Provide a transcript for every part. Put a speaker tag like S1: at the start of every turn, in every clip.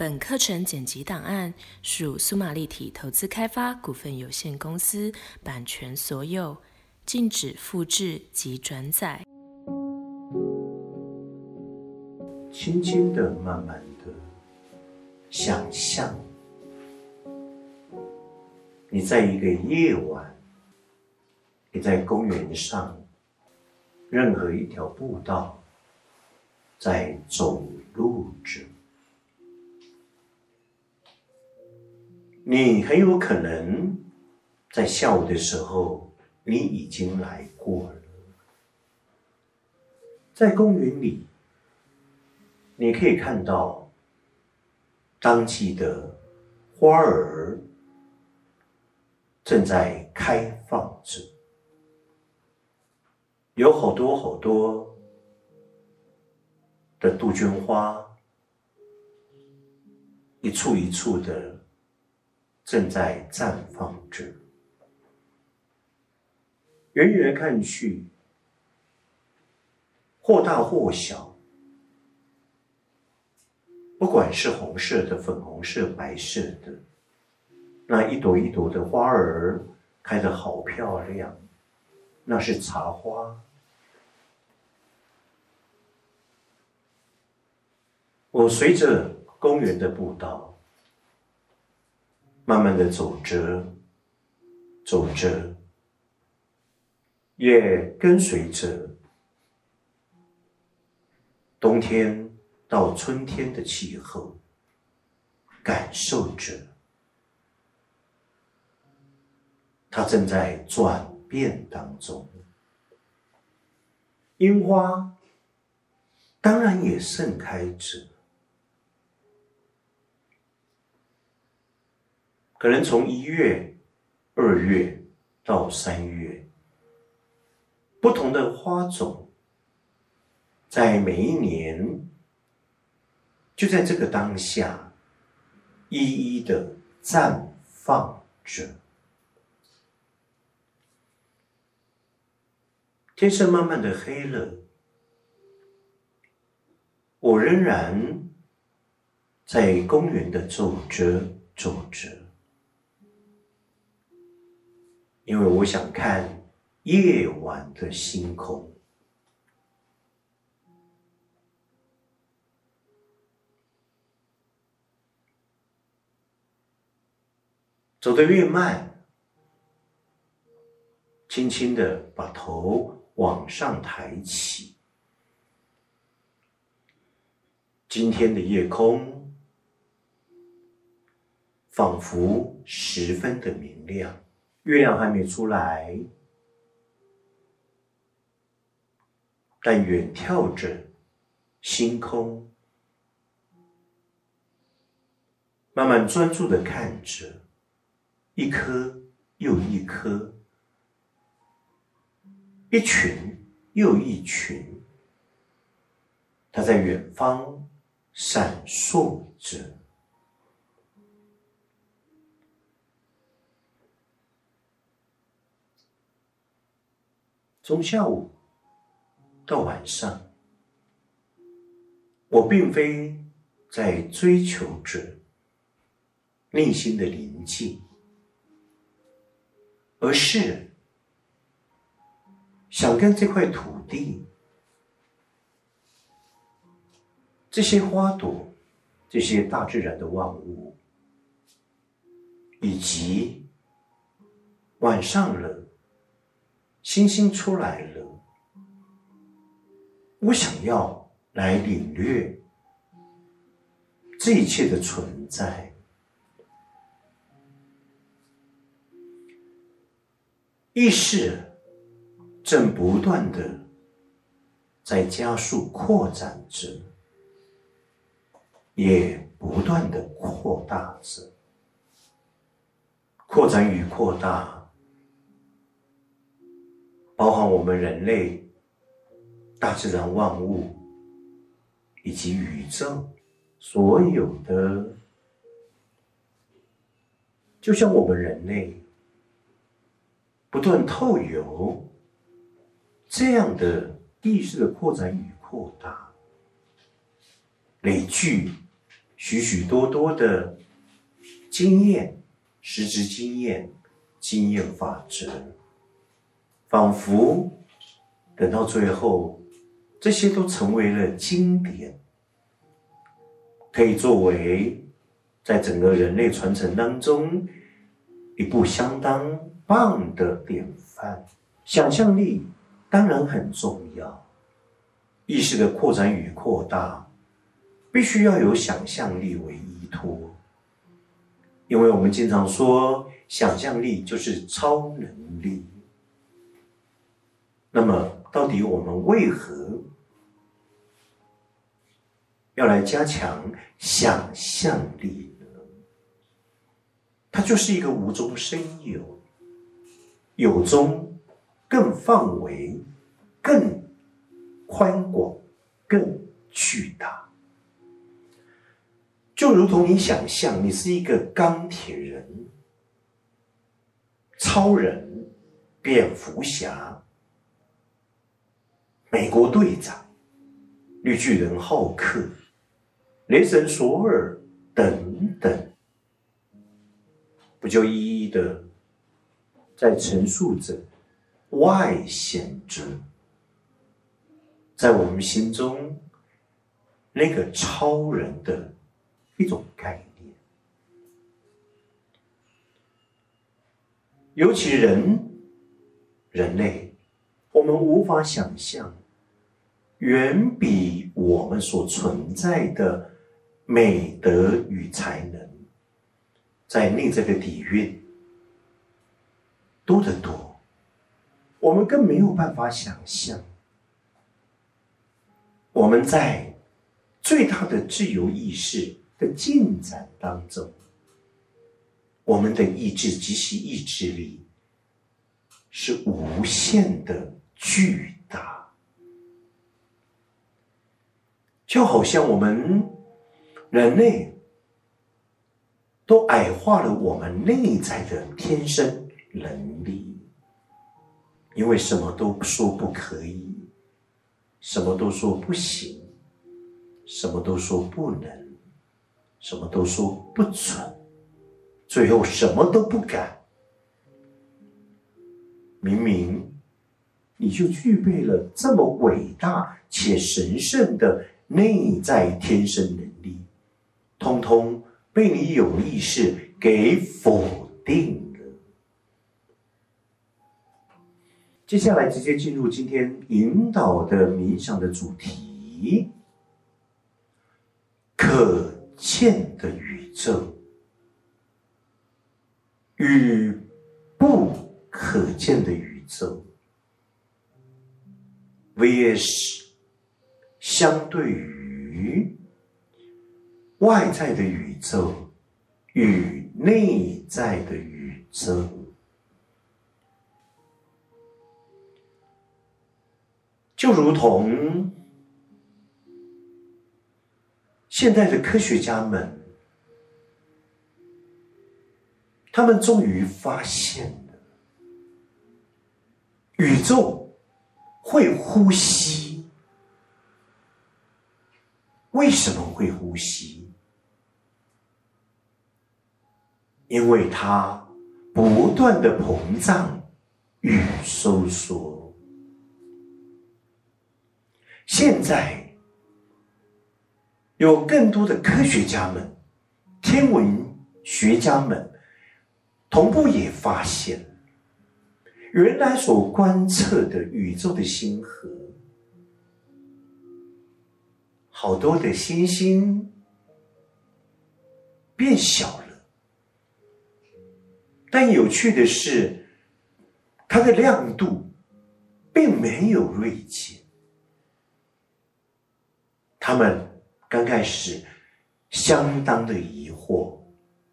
S1: 本课程剪辑档案属苏玛立体投资开发股份有限公司版权所有，禁止复制及转载。
S2: 轻轻的、慢慢的想象，你在一个夜晚，你在公园上，任何一条步道，在走路着。你很有可能在下午的时候，你已经来过了。在公园里，你可以看到当季的花儿正在开放着，有好多好多的杜鹃花，一簇一簇的。正在绽放着，远远看去，或大或小，不管是红色的、粉红色、白色的，那一朵一朵的花儿开得好漂亮，那是茶花。我随着公园的步道。慢慢的走着，走着，也跟随着冬天到春天的气候，感受着它正在转变当中。樱花当然也盛开着。可能从一月、二月到三月，不同的花种，在每一年，就在这个当下，一一的绽放着。天色慢慢的黑了，我仍然在公园的走着走着。因为我想看夜晚的星空，走得越慢，轻轻的把头往上抬起。今天的夜空仿佛十分的明亮。月亮还没出来，但远眺着星空，慢慢专注的看着一颗又一颗，一群又一群，它在远方闪烁着。从下午到晚上，我并非在追求着内心的宁静，而是想跟这块土地、这些花朵、这些大自然的万物，以及晚上了。星星出来了，我想要来领略这一切的存在。意识正不断的在加速扩展着，也不断的扩大着，扩展与扩大。包含我们人类、大自然万物以及宇宙所有的，就像我们人类不断透由这样的意识的扩展与扩大，累聚许许多多的经验、实质经验、经验法则，仿佛等到最后，这些都成为了经典，可以作为在整个人类传承当中一部相当棒的典范。想象力当然很重要。意识的扩展与扩大，必须要有想象力为依托，因为我们经常说，想象力就是超能力。那么，到底我们为何要来加强想象力呢？它就是一个无中生有，有中更范围更。宽广，更巨大，就如同你想象，你是一个钢铁人、超人、蝙蝠侠、美国队长、绿巨人浩克、雷神索尔等等，不就一一的在陈述着、外显着？在我们心中，那个超人的一种概念，尤其人人类，我们无法想象，远比我们所存在的美德与才能，在内在的底蕴多得多，我们更没有办法想象。我们在最大的自由意识的进展当中，我们的意志及其意志力是无限的巨大，就好像我们人类都矮化了我们内在的天生能力，因为什么都说不可以。什么都说不行，什么都说不能，什么都说不准，最后什么都不敢。明明你就具备了这么伟大且神圣的内在天生能力，通通被你有意识给否定了。接下来直接进入今天引导的冥想的主题：可见的宇宙与不可见的宇宙，vs 相对于外在的宇宙与内在的宇宙。就如同现在的科学家们，他们终于发现了宇宙会呼吸。为什么会呼吸？因为它不断的膨胀与收缩。现在有更多的科学家们、天文学家们同步也发现，原来所观测的宇宙的星河，好多的星星变小了，但有趣的是，它的亮度并没有锐减。他们刚开始相当的疑惑，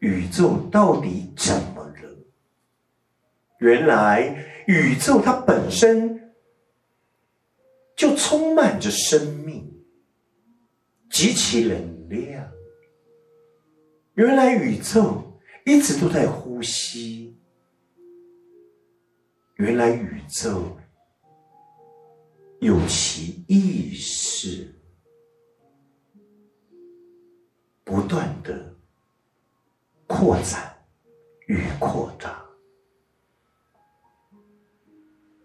S2: 宇宙到底怎么了？原来宇宙它本身就充满着生命，极其能量。原来宇宙一直都在呼吸。原来宇宙有其意识。不断的扩展与扩大，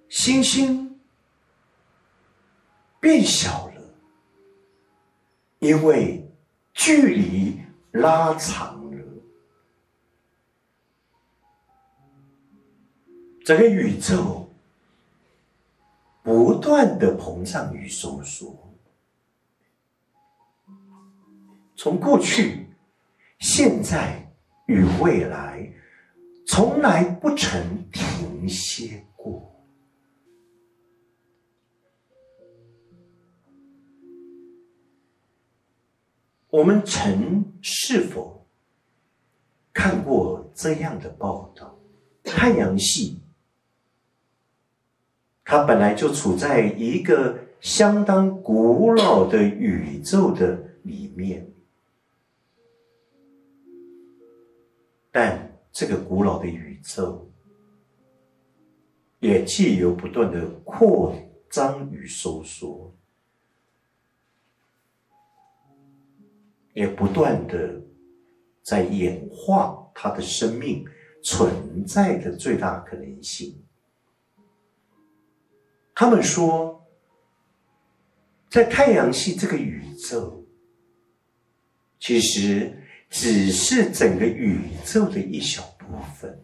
S2: 星星变小，因为距离拉长了，整个宇宙不断的膨胀与收缩。从过去、现在与未来，从来不曾停歇我们曾是否看过这样的报道？太阳系，它本来就处在一个相当古老的宇宙的里面。但这个古老的宇宙，也既有不断的扩张与收缩，也不断的在演化它的生命存在的最大可能性。他们说，在太阳系这个宇宙，其实。只是整个宇宙的一小部分，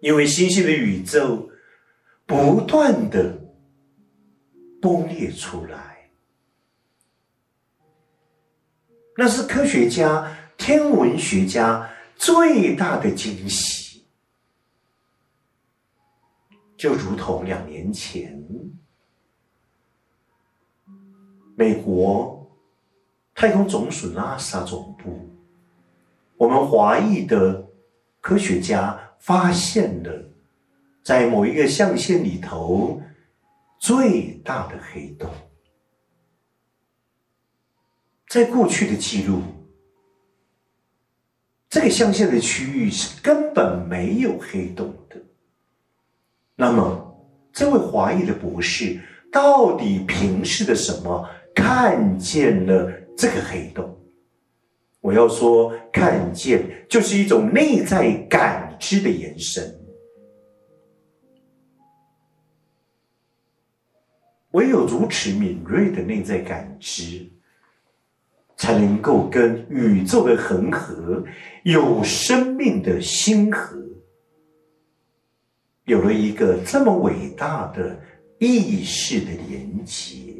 S2: 因为星星的宇宙不断的崩裂出来，那是科学家、天文学家最大的惊喜。就如同两年前，美国。太空总署拉萨总部，我们华裔的科学家发现了在某一个象限里头最大的黑洞。在过去的记录，这个象限的区域是根本没有黑洞的。那么，这位华裔的博士到底凭视的什么看见了？这个黑洞，我要说看见，就是一种内在感知的延伸。唯有如此敏锐的内在感知，才能够跟宇宙的恒河、有生命的星河，有了一个这么伟大的意识的连接。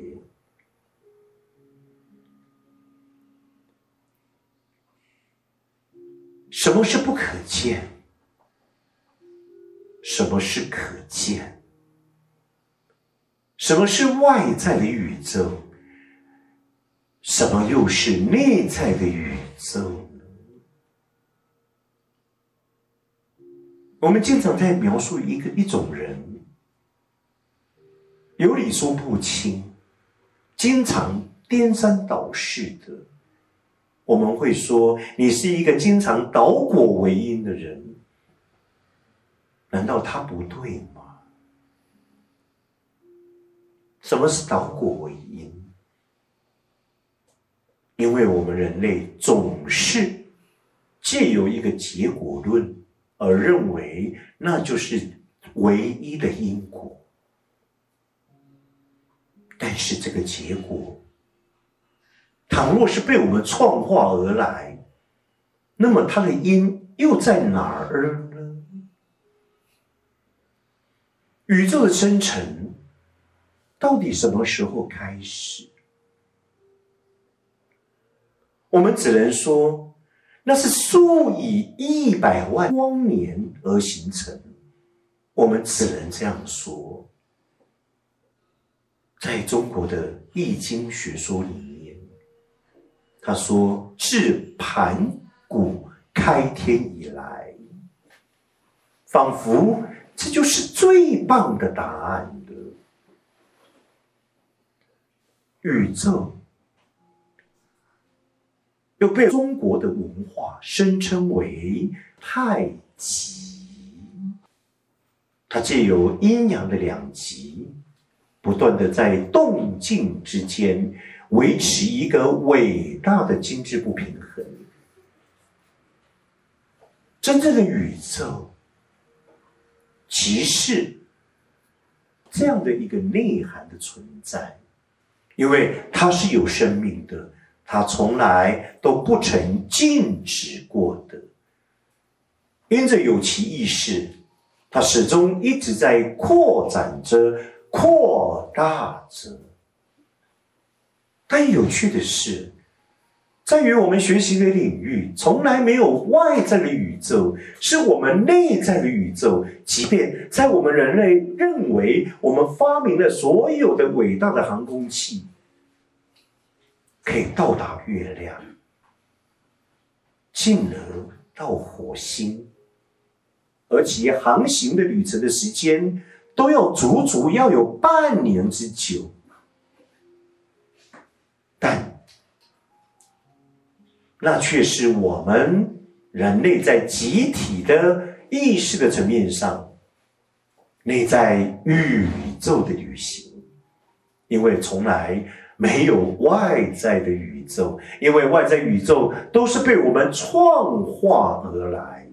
S2: 什么是不可见？什么是可见？什么是外在的宇宙？什么又是内在的宇宙？我们经常在描述一个一种人，有理说不清，经常颠三倒四的。我们会说，你是一个经常倒果为因的人，难道他不对吗？什么是倒果为因？因为我们人类总是借由一个结果论而认为那就是唯一的因果，但是这个结果。倘若是被我们创化而来，那么它的因又在哪儿呢？宇宙的生成到底什么时候开始？我们只能说，那是数以一百万光年而形成。我们只能这样说，在中国的易经学说里面。他说：“自盘古开天以来，仿佛这就是最棒的答案的。宇宙又被中国的文化声称为太极，它借由阴阳的两极，不断的在动静之间维持一个伟大的精致不平衡。真正的宇宙，即是这样的一个内涵的存在，因为它是有生命的，它从来都不曾禁止过的，因着有其意识，它始终一直在扩展着、扩大着。但有趣的是。在于我们学习的领域，从来没有外在的宇宙，是我们内在的宇宙。即便在我们人类认为我们发明了所有的伟大的航空器，可以到达月亮，进而到火星，而且航行的旅程的时间都要足足要有半年之久，但。那却是我们人类在集体的意识的层面上，内在宇宙的旅行，因为从来没有外在的宇宙，因为外在宇宙都是被我们创化而来。